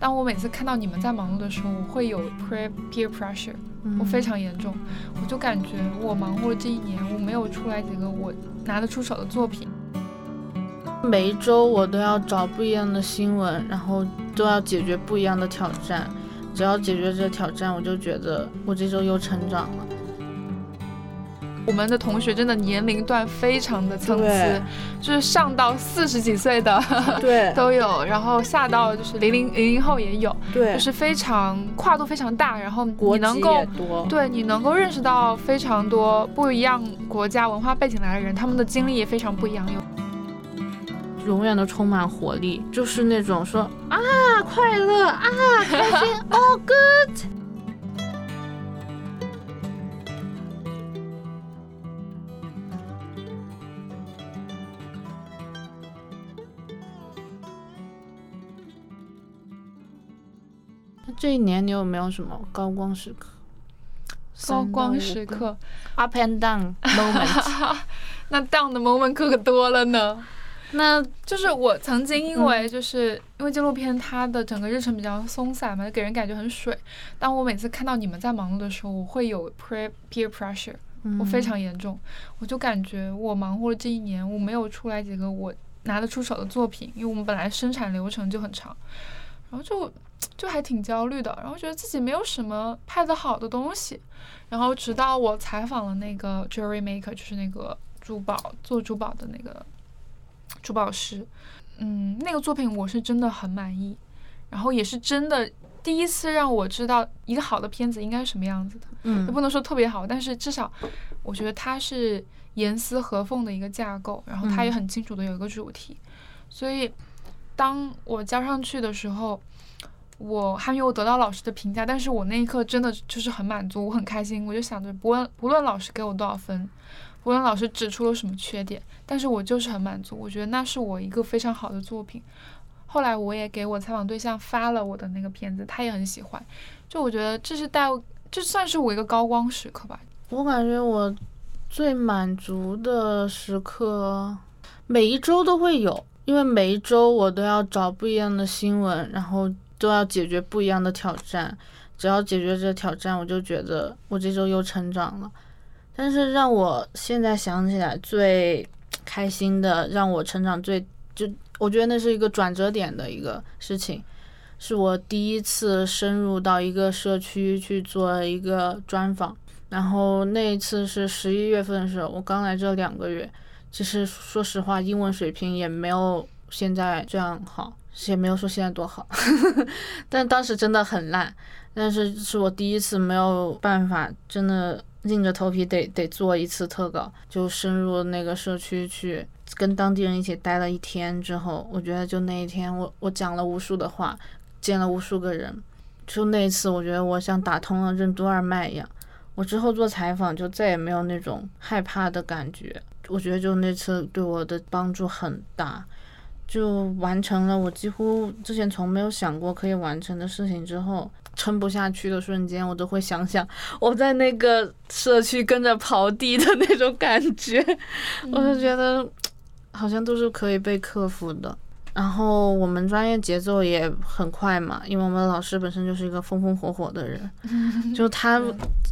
当我每次看到你们在忙碌的时候，我会有 peer peer pressure，我非常严重，我就感觉我忙活了这一年，我没有出来几个我拿得出手的作品。每一周我都要找不一样的新闻，然后都要解决不一样的挑战。只要解决这挑战，我就觉得我这周又成长了。我们的同学真的年龄段非常的参差，就是上到四十几岁的，对，都有，然后下到就是零零零零后也有，对，就是非常跨度非常大，然后你能够对你能够认识到非常多不一样国家文化背景来的人，他们的经历也非常不一样，有。永远都充满活力，就是那种说啊快乐啊开心，all good。这一年你有没有什么高光时刻？高光时刻，up and down moment。那 down 的 moment 可可多了呢。那就是我曾经因为就是因为纪录片它的整个日程比较松散嘛，给人感觉很水。当我每次看到你们在忙碌的时候，我会有 peer peer pressure，我非常严重，我就感觉我忙活了这一年，我没有出来几个我拿得出手的作品，因为我们本来生产流程就很长，然后就。就还挺焦虑的，然后觉得自己没有什么拍的好的东西，然后直到我采访了那个 jewelry maker，就是那个珠宝做珠宝的那个珠宝师，嗯，那个作品我是真的很满意，然后也是真的第一次让我知道一个好的片子应该是什么样子的，嗯，也不能说特别好，但是至少我觉得它是严丝合缝的一个架构，然后它也很清楚的有一个主题，所以当我交上去的时候。我还没有得到老师的评价，但是我那一刻真的就是很满足，我很开心。我就想着，不论不论老师给我多少分，不论老师指出了什么缺点，但是我就是很满足。我觉得那是我一个非常好的作品。后来我也给我采访对象发了我的那个片子，他也很喜欢。就我觉得这是带，这算是我一个高光时刻吧。我感觉我最满足的时刻，每一周都会有，因为每一周我都要找不一样的新闻，然后。都要解决不一样的挑战，只要解决这挑战，我就觉得我这周又成长了。但是让我现在想起来最开心的，让我成长最就，我觉得那是一个转折点的一个事情，是我第一次深入到一个社区去做一个专访。然后那一次是十一月份的时候，我刚来这两个月，其实说实话，英文水平也没有现在这样好。也没有说现在多好，但当时真的很烂。但是是我第一次没有办法，真的硬着头皮得得做一次特稿，就深入那个社区去跟当地人一起待了一天之后，我觉得就那一天我我讲了无数的话，见了无数个人，就那一次我觉得我像打通了任督二脉一样。我之后做采访就再也没有那种害怕的感觉，我觉得就那次对我的帮助很大。就完成了我几乎之前从没有想过可以完成的事情之后，撑不下去的瞬间，我都会想想我在那个社区跟着刨地的那种感觉，我就觉得好像都是可以被克服的。然后我们专业节奏也很快嘛，因为我们老师本身就是一个风风火火的人，就他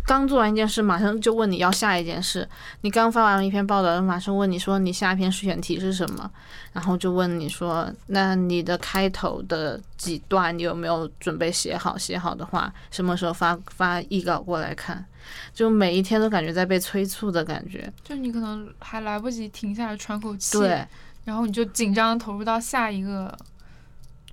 刚做完一件事，马上就问你要下一件事。你刚发完一篇报道，马上问你说你下一篇选题是什么，然后就问你说那你的开头的几段你有没有准备写好？写好的话，什么时候发发译稿过来看？就每一天都感觉在被催促的感觉，就你可能还来不及停下来喘口气。对。然后你就紧张投入到下一个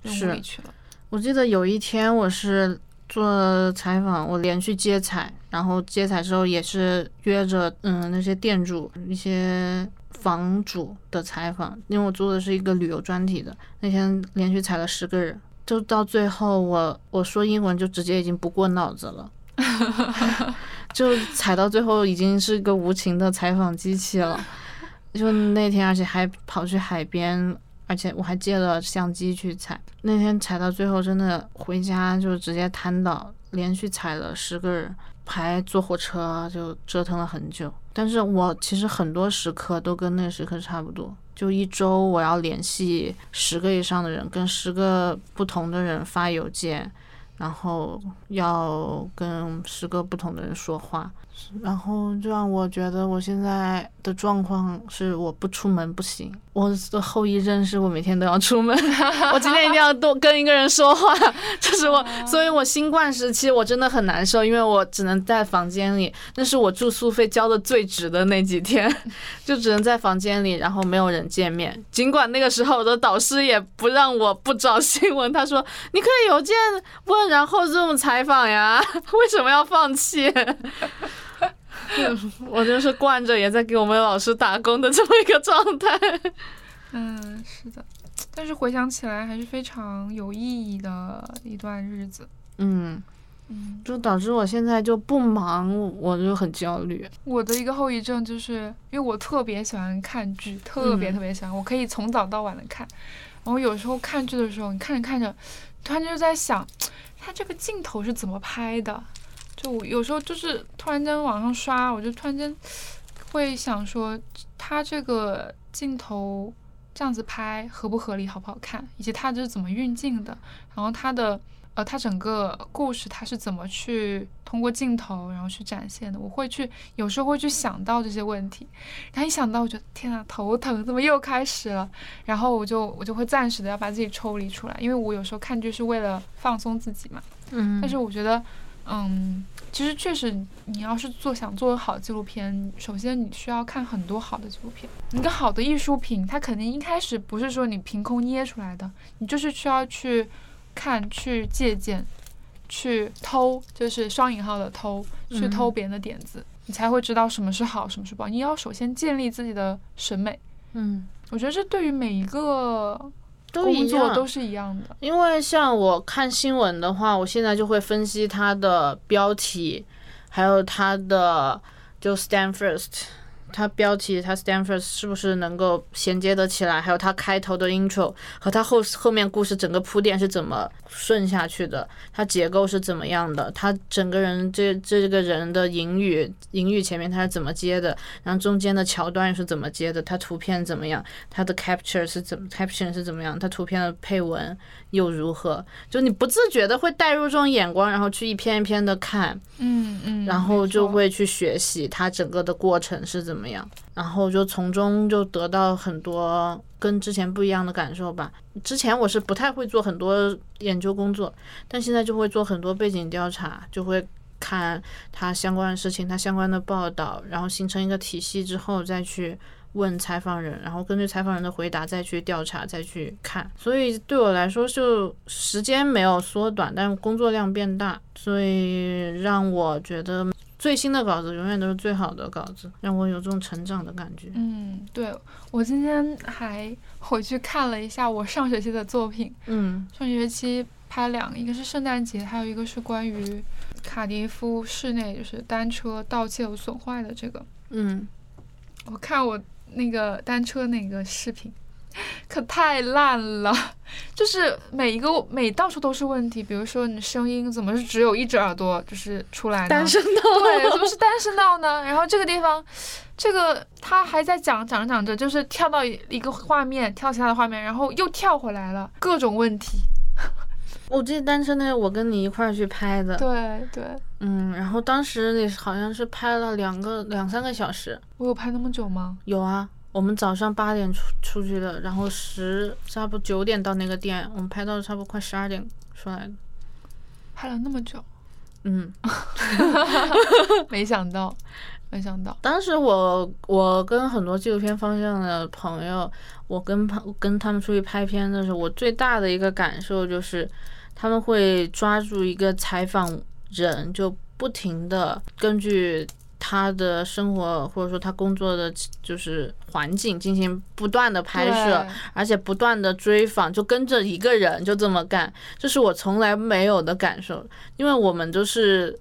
任务里去了。我记得有一天我是做采访，我连续接采，然后接采之后也是约着嗯那些店主、那些房主的采访，因为我做的是一个旅游专题的。那天连续采了十个人，就到最后我我说英文就直接已经不过脑子了，就采到最后已经是一个无情的采访机器了。就那天，而且还跑去海边，而且我还借了相机去采。那天采到最后，真的回家就直接瘫倒，连续采了十个人，还坐火车就折腾了很久。但是我其实很多时刻都跟那时刻差不多，就一周我要联系十个以上的人，跟十个不同的人发邮件，然后要跟十个不同的人说话。然后就让我觉得我现在的状况是我不出门不行。我的后遗症是我每天都要出门，我今天一定要多跟一个人说话。这是我，所以我新冠时期我真的很难受，因为我只能在房间里，那是我住宿费交的最值的那几天，就只能在房间里，然后没有人见面。尽管那个时候我的导师也不让我不找新闻，他说你可以邮件问，然后这种采访呀，为什么要放弃？我就是惯着也在给我们老师打工的这么一个状态。嗯，是的，但是回想起来还是非常有意义的一段日子。嗯嗯，就导致我现在就不忙，我就很焦虑。我的一个后遗症就是因为我特别喜欢看剧，特别特别喜欢，我可以从早到晚的看。然后有时候看剧的时候，你看着看着，突然就在想，他这个镜头是怎么拍的？就我有时候就是突然间往上刷，我就突然间会想说，他这个镜头这样子拍合不合理，好不好看，以及他这是怎么运镜的，然后他的呃，他整个故事他是怎么去通过镜头然后去展现的，我会去有时候会去想到这些问题，然后一想到我觉得天呐头疼，怎么又开始了？然后我就我就会暂时的要把自己抽离出来，因为我有时候看剧是为了放松自己嘛，嗯，但是我觉得。嗯，其实确实，你要是做想做好纪录片，首先你需要看很多好的纪录片。一个好的艺术品，它肯定一开始不是说你凭空捏出来的，你就是需要去看、去借鉴、去偷，就是双引号的偷，去偷别人的点子，你才会知道什么是好，什么是不好。你要首先建立自己的审美。嗯，我觉得这对于每一个。工作都是一样的，因为像我看新闻的话，我现在就会分析它的标题，还有它的就 stand first。它标题，它 stand first 是不是能够衔接得起来？还有它开头的 intro 和它后后面故事整个铺垫是怎么顺下去的？它结构是怎么样的？它整个人这这个人的引语，引语前面他是怎么接的？然后中间的桥段是怎么接的？它图片怎么样？它的 capture 是怎么 caption 是怎么样？它图片的配文又如何？就你不自觉的会带入这种眼光，然后去一篇一篇的看，嗯嗯，然后就会去学习它整个的过程是怎么。怎么样？然后就从中就得到很多跟之前不一样的感受吧。之前我是不太会做很多研究工作，但现在就会做很多背景调查，就会看它相关的事情，它相关的报道，然后形成一个体系之后再去问采访人，然后根据采访人的回答再去调查，再去看。所以对我来说，就时间没有缩短，但工作量变大，所以让我觉得。最新的稿子永远都是最好的稿子，让我有这种成长的感觉。嗯，对我今天还回去看了一下我上学期的作品。嗯，上学期拍两个，一个是圣诞节，还有一个是关于卡迪夫室内就是单车盗窃有损坏的这个。嗯，我看我那个单车那个视频。可太烂了，就是每一个每到处都是问题。比如说你声音怎么是只有一只耳朵就是出来呢？单声道。对，怎么是单声道呢？然后这个地方，这个他还在讲讲着讲着，就是跳到一个画面，跳其他的画面，然后又跳回来了，各种问题。我记得单身那我跟你一块儿去拍的。对对。嗯，然后当时你好像是拍了两个两三个小时。我有拍那么久吗？有啊。我们早上八点出出去的，然后十差不多九点到那个店，我们拍到差不多快十二点出来的，拍了那么久，嗯，没想到，没想到。当时我我跟很多纪录片方向的朋友，我跟朋跟他们出去拍片的时候，我最大的一个感受就是，他们会抓住一个采访人，就不停的根据。他的生活或者说他工作的就是环境进行不断的拍摄，而且不断的追访，就跟着一个人就这么干，这是我从来没有的感受。因为我们都是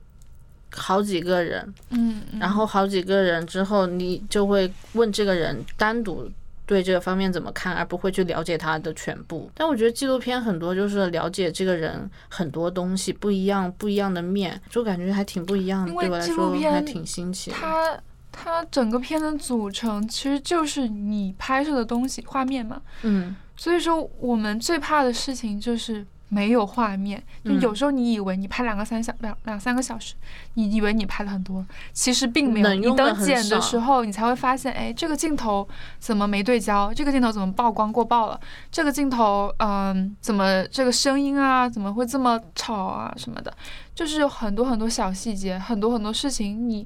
好几个人，嗯，然后好几个人之后，你就会问这个人单独。对这个方面怎么看，而不会去了解他的全部。但我觉得纪录片很多就是了解这个人很多东西不一样，不一样的面，就感觉还挺不一样的。对我来说还挺新奇。他它整个片的组成其实就是你拍摄的东西，画面嘛。嗯所以说，我们最怕的事情就是没有画面。就嗯有时候你以为你拍两个三小两两三个小时，你以为你拍了很多，其实并没有。你等剪的时候，你才会发现，哎，这个镜头怎么没对焦？这个镜头怎么曝光过曝了？这个镜头，嗯，怎么这个声音啊，怎么会这么吵啊什么的？就是有很多很多小细节，很多很多事情你。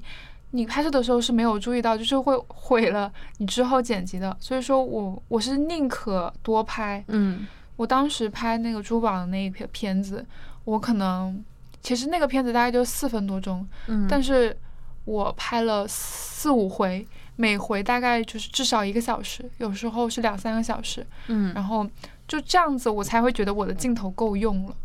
你拍摄的时候是没有注意到，就是会毁了你之后剪辑的。所以说我我是宁可多拍，嗯我当时拍那个珠宝的那一片片子，我可能其实那个片子大概就四分多钟，嗯，但是我拍了四五回，每回大概就是至少一个小时，有时候是两三个小时，嗯然后就这样子，我才会觉得我的镜头够用了。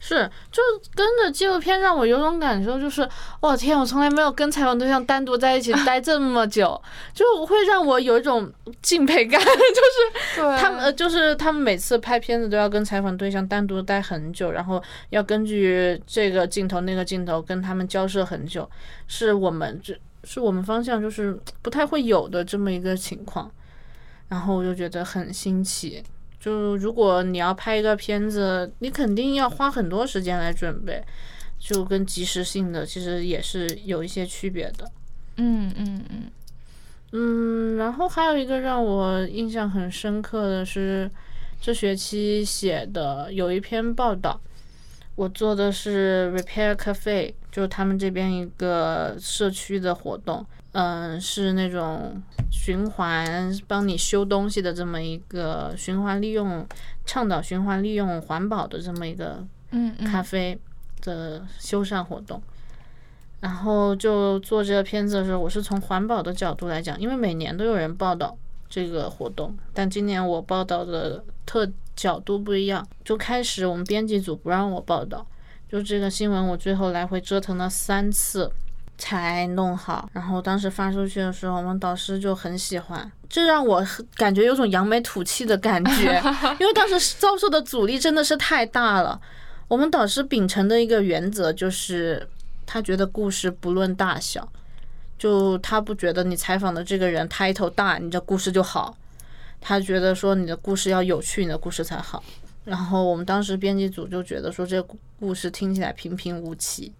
是，就跟着纪录片让我有种感受，就是我天，我从来没有跟采访对象单独在一起待这么久，就会让我有一种敬佩感，就是，他们呃，就是他们每次拍片子都要跟采访对象单独待很久，然后要根据这个镜头那个镜头跟他们交涉很久，是我们这是我们方向就是不太会有的这么一个情况，然后我就觉得很新奇。就如果你要拍一个片子，你肯定要花很多时间来准备，就跟即时性的其实也是有一些区别的。嗯嗯嗯嗯，然后还有一个让我印象很深刻的是，这学期写的有一篇报道，我做的是 Repair Cafe，就是他们这边一个社区的活动，嗯，是那种循环帮你修东西的这么一个循环利用，倡导循环利用环保的这么一个嗯嗯，咖啡的修缮活动。然后就做这个片子的时候，我是从环保的角度来讲，因为每年都有人报道这个活动，但今年我报道的特角度不一样。就开始我们编辑组不让我报道，就这个新闻我最后来回折腾了三次才弄好。然后当时发出去的时候，我们导师就很喜欢，这让我感觉有种扬眉吐气的感觉，因为当时遭受的阻力真的是太大了。我们导师秉承的一个原则就是，他觉得故事不论大小，就他不觉得你采访的这个人 title 大，你这故事就好。他觉得说你的故事要有趣，你的故事才好。然后我们当时编辑组就觉得说这个故事听起来平平无奇，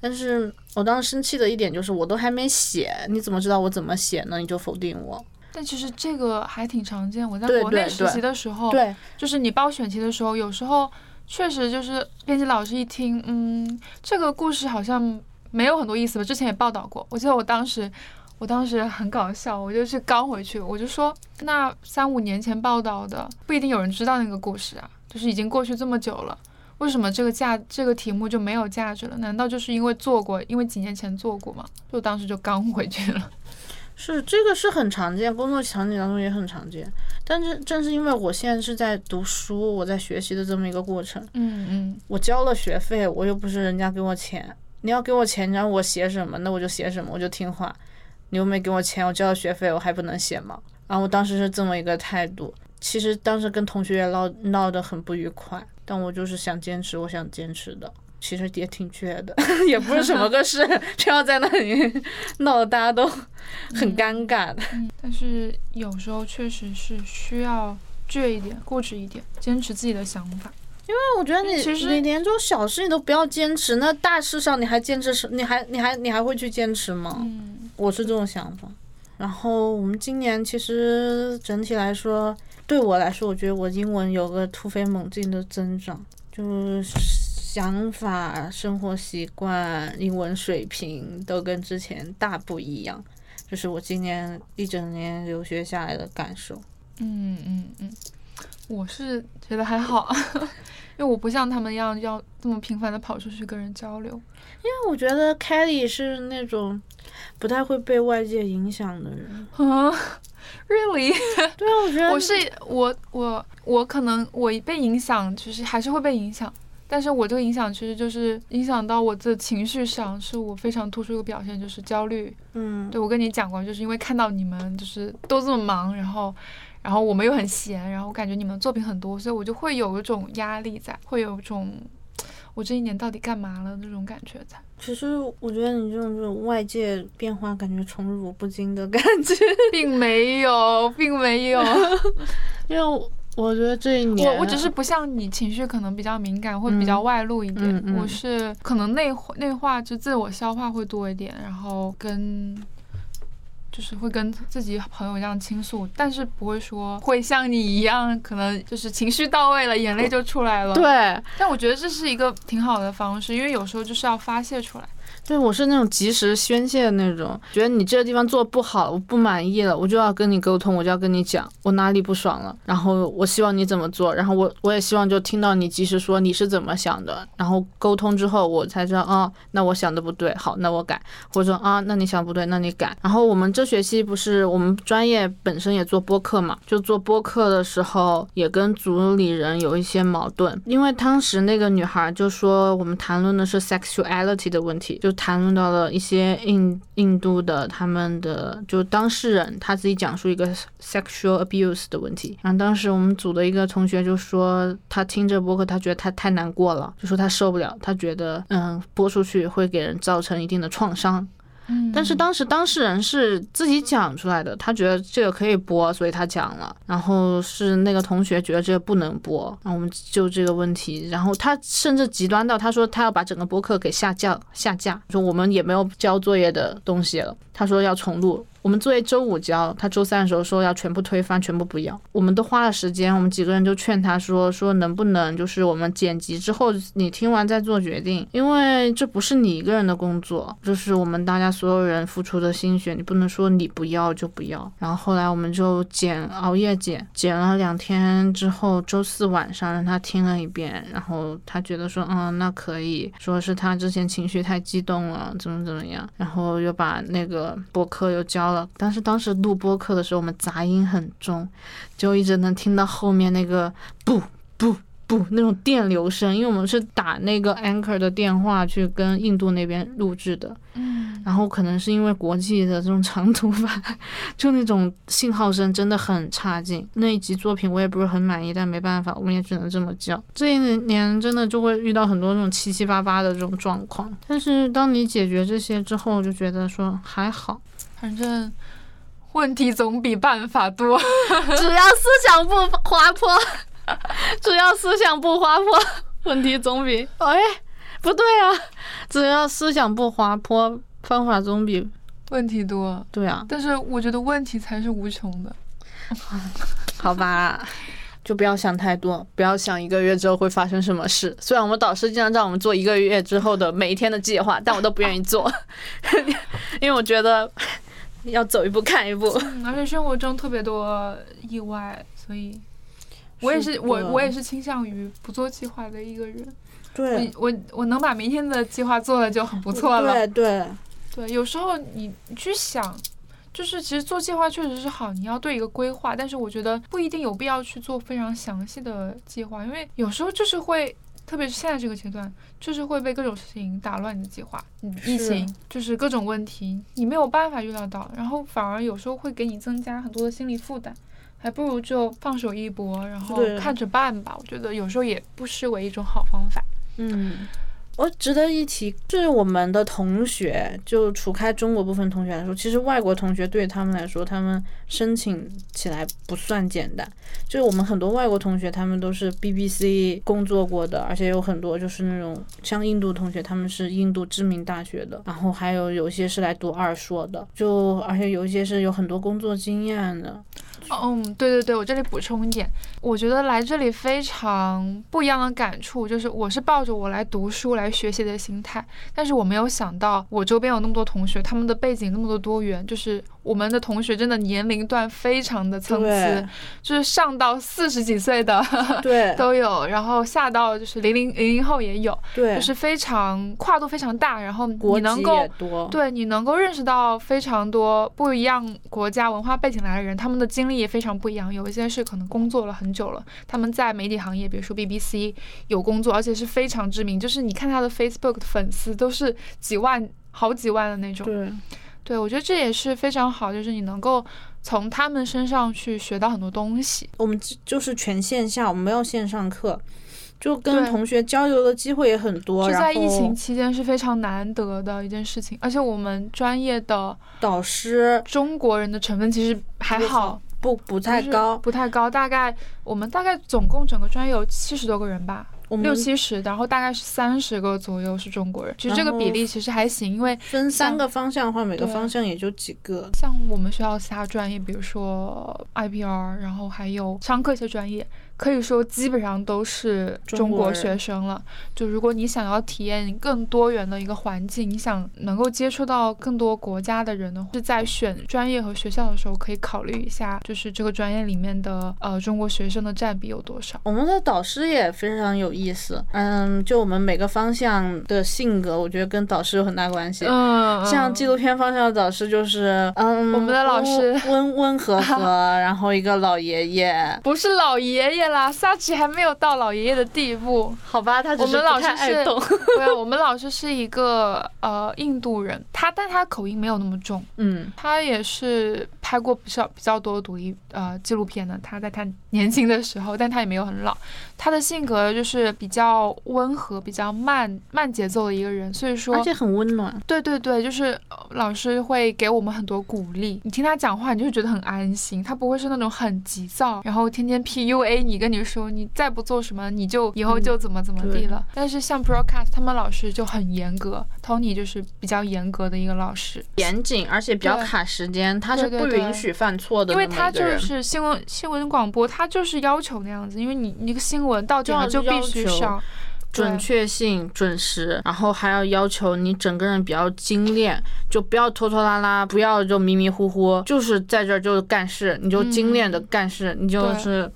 但是我当时生气的一点就是我都还没写，你怎么知道我怎么写呢？你就否定我？但其实这个还挺常见。我在国内实习的时候，对，就是你报选题的时候，有时候确实就是编辑老师一听，嗯，这个故事好像没有很多意思吧。之前也报道过，我记得我当时，我当时很搞笑，我就去刚回去，我就说，那三五年前报道的不一定有人知道那个故事啊，就是已经过去这么久了。为什么这个价这个题目就没有价值了？难道就是因为做过，因为几年前做过吗？就当时就刚回去了。是这个是很常见，工作场景当中也很常见。但是正是因为我现在是在读书，我在学习的这么一个过程，嗯嗯，我交了学费，我又不是人家给我钱，你要给我钱，你让我写什么，那我就写什么，我就听话。你又没给我钱，我交了学费，我还不能写吗？然后我当时是这么一个态度。其实当时跟同学也闹闹得很不愉快，但我就是想坚持，我想坚持的。其实也挺倔的，也不是什么个事，非要在那里闹得大家都很尴尬的。嗯，但是有时候确实是需要倔一点、固执一点，坚持自己的想法。因为我觉得你其实你连这种小事你都不要坚持，那大事上你还坚持什？你还你还你还会去坚持吗？嗯我是这种想法。然后我们今年其实整体来说，对我来说，我觉得我英文有个突飞猛进的增长，就是想法、生活习惯、英文水平都跟之前大不一样。这是我今年一整年留学下来的感受。嗯嗯嗯，我是觉得还好，因为我不像他们一样要这么频繁的跑出去跟人交流。因为我觉得 Kelly 是那种不太会被外界影响的人。啊，really？对啊，我觉得我是我我我可能我被影响，就是还是会被影响。但是我这个影响其实就是影响到我的情绪上，是我非常突出一个表现，就是焦虑。嗯，对我跟你讲过，就是因为看到你们就是都这么忙，然后，然后我们又很闲，然后我感觉你们作品很多，所以我就会有一种压力在，会有一种，我我这一年到底干嘛了那种感觉在。其实我觉得你这种这种外界变化，感觉宠辱不惊的感觉，并没有，并没有，因为我觉得这一年，我我只是不像你情绪可能比较敏感，会比较外露一点，我是可能内内化就自我消化会多一点，然后跟。就是会跟自己朋友一样倾诉，但是不会说会像你一样，可能就是情绪到位了，眼泪就出来了。对，但我觉得这是一个挺好的方式，因为有时候就是要发泄出来。对，我是那种及时宣泄的那种，觉得你这个地方做不好，我不满意了，我就要跟你沟通，我就要跟你讲我哪里不爽了，然后我希望你怎么做，然后我我也希望就听到你及时说你是怎么想的，然后沟通之后我才知道啊，那我想的不对，好，那我改，或者说啊，那你想不对，那你改。然后我们这学期不是我们专业本身也做播客嘛，就做播客的时候也跟组里人有一些矛盾，因为当时那个女孩就说我们谈论的是 sexuality 的问题，就。谈论到了一些印印度的他们的就当事人他自己讲述一个 sexual abuse 的问题，然后当时我们组的一个同学就说他听这播客他觉得他太难过了，就说他受不了，他觉得嗯播出去会给人造成一定的创伤。但是当时当事人是自己讲出来的，他觉得这个可以播，所以他讲了。然后是那个同学觉得这个不能播，然后我们就这个问题，然后他甚至极端到他说他要把整个播客给下架下架，说我们也没有交作业的东西了，他说要重录。我们作业周五交，他周三的时候说要全部推翻，全部不要。我们都花了时间，我们几个人就劝他说说能不能就是我们剪辑之后你听完再做决定，因为这不是你一个人的工作，这是我们大家所有人付出的心血，你不能说你不要就不要。然后后来我们就剪，熬夜剪，剪了两天之后，周四晚上让他听了一遍，然后他觉得说嗯那可以说是他之前情绪太激动了，怎么怎么样，然后又把那个播客又交了。但是当时录播课的时候，我们杂音很重，就一直能听到后面那个不不不那种电流声，因为我们是打那个 Anchor 的电话去跟印度那边录制的，然后可能是因为国际的这种长途吧，就那种信号声真的很差劲。那一集作品我也不是很满意，但没办法，我们也只能这么叫。这一年真的就会遇到很多这种七七八八的这种状况，但是当你解决这些之后，就觉得说还好。反正问题总比办法多，只要思想不滑坡，只要思想不滑坡，问题总比哎不对啊，只要思想不滑坡，方法总比问题多。对啊，但是我觉得问题才是无穷的。好吧，就不要想太多，不要想一个月之后会发生什么事。虽然我们导师经常让我们做一个月之后的每一天的计划，但我都不愿意做，因为我觉得。要走一步看一步，而且生活中特别多意外，所以我也是我我也是倾向于不做计划的一个人。对，我我能把明天的计划做了就很不错了。对对对，有时候你去想，就是其实做计划确实是好，你要对一个规划，但是我觉得不一定有必要去做非常详细的计划，因为有时候就是会。特别是现在这个阶段，就是会被各种事情打乱你的计划，疫情就是各种问题，你没有办法预料到，然后反而有时候会给你增加很多的心理负担，还不如就放手一搏，然后看着办吧。我觉得有时候也不失为一种好方法。嗯。我值得一提，是我们的同学，就除开中国部分同学来说，其实外国同学对他们来说，他们申请起来不算简单。就是我们很多外国同学，他们都是 BBC 工作过的，而且有很多就是那种像印度同学，他们是印度知名大学的，然后还有有些是来读二硕的，就而且有一些是有很多工作经验的。嗯，对对对，我这里补充一点，我觉得来这里非常不一样的感触，就是我是抱着我来读书来学习的心态，但是我没有想到我周边有那么多同学，他们的背景那么多多元，就是。我们的同学真的年龄段非常的参差，就是上到四十几岁的对 都有，然后下到就是零零零零后也有，对，就是非常跨度非常大，然后你能够对你能够认识到非常多不一样国家文化背景来的人，他们的经历也非常不一样。有一些是可能工作了很久了，他们在媒体行业，比如说 BBC 有工作，而且是非常知名，就是你看他的 Facebook 的粉丝都是几万、好几万的那种。对。对，我觉得这也是非常好，就是你能够从他们身上去学到很多东西。我们就是全线下，我们没有线上课，就跟同学交流的机会也很多。就在疫情期间是非常难得的一件事情，而且我们专业的导师中国人的成分其实还好，不不太高，不太高。大概我们大概总共整个专业有七十多个人吧。六七十，然后大概是三十个左右是中国人，其实这个比例其实还行，因为分三个方向的话，每个方向也就几个。像我们学校其他专业，比如说 IPR，然后还有商科一些专业。可以说基本上都是中国学生了。就如果你想要体验更多元的一个环境，你想能够接触到更多国家的人的话，是在选专业和学校的时候可以考虑一下，就是这个专业里面的呃中国学生的占比有多少。我们的导师也非常有意思，嗯，就我们每个方向的性格，我觉得跟导师有很大关系。嗯，像纪录片方向的导师就是，嗯，我们的老师温温和和，然后一个老爷爷，不是老爷爷。啦，萨奇还没有到老爷爷的地步，好吧，他我们老师是，对，我们老师是一个呃印度人，他但他口音没有那么重，嗯，他也是拍过比较比较多独立呃纪录片的，他在他年轻的时候，但他也没有很老，他的性格就是比较温和、比较慢慢节奏的一个人，所以说而且很温暖，对对对，就是老师会给我们很多鼓励，你听他讲话，你就觉得很安心，他不会是那种很急躁，然后天天 PUA 你。跟你说，你再不做什么，你就以后就怎么怎么地了。但是像 broadcast 他们老师就很严格，Tony 就是比较严格的一个老师，严谨而且比较卡时间，他是不允许犯错的。因为他就是新闻新闻广播，他就是要求那样子，因为你一个新闻到点了就必须上。准确性、准时，然后还要要求你整个人比较精炼，就不要拖拖拉拉，不要就迷迷糊糊，就是在这儿就干事，你就精炼的干事，你就是。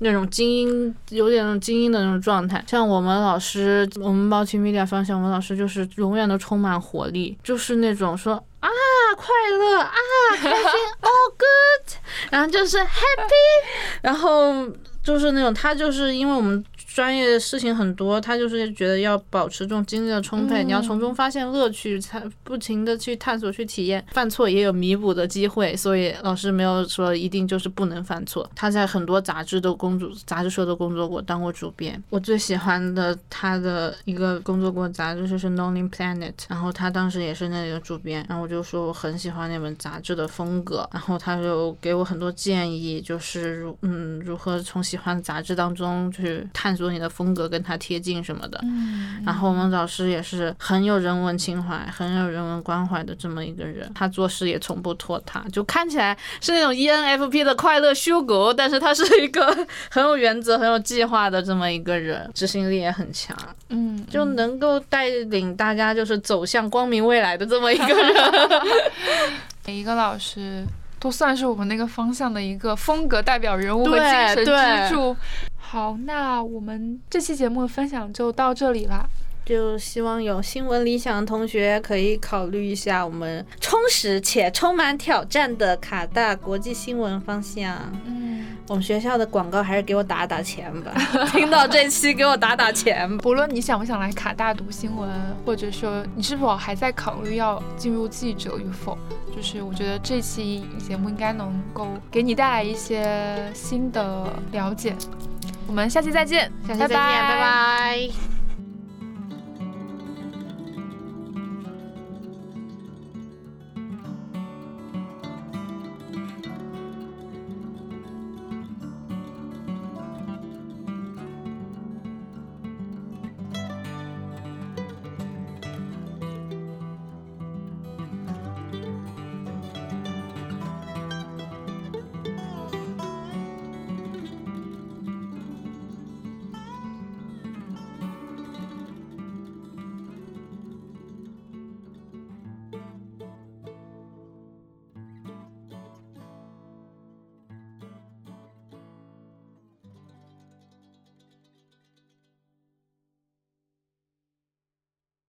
那种精英，有点那种精英的那种状态。像我们老师，我们 multimedia 方向，我们老师就是永远都充满活力，就是那种说啊快乐啊开心，all good，然后就是 happy，然后就是那种他就是因为我们。专业的事情很多，他就是觉得要保持这种精力的充沛，你要从中发现乐趣，才不停的去探索、去体验，犯错也有弥补的机会。所以老师没有说一定就是不能犯错。他在很多杂志都工作，杂志社都工作过，当过主编。我最喜欢的他的一个工作过杂志就是《Lonely Planet》，然后他当时也是那个主编，然后我就说我很喜欢那本杂志的风格，然后他就给我很多建议，就是如嗯如何从喜欢的杂志当中去探。说你的风格跟他贴近什么的，然后我们老师也是很有人文情怀、很有人文关怀的这么一个人，他做事也从不拖沓，就看起来是那种 ENFP 的快乐修狗，但是他是一个很有原则、很有计划的这么一个人，执行力也很强，嗯，就能够带领大家就是走向光明未来的这么一个人。每一个老师都算是我们那个方向的一个风格代表人物和精神支柱。好，那我们这期节目的分享就到这里啦。就希望有新闻理想的同学可以考虑一下我们充实且充满挑战的卡大国际新闻方向。嗯，我们学校的广告还是给我打打钱吧。听到这期给我打打钱。不论你想不想来卡大读新闻，或者说你是否还在考虑要进入记者与否，就是我觉得这期节目应该能够给你带来一些新的了解。我们下期再见，下期再见，拜拜。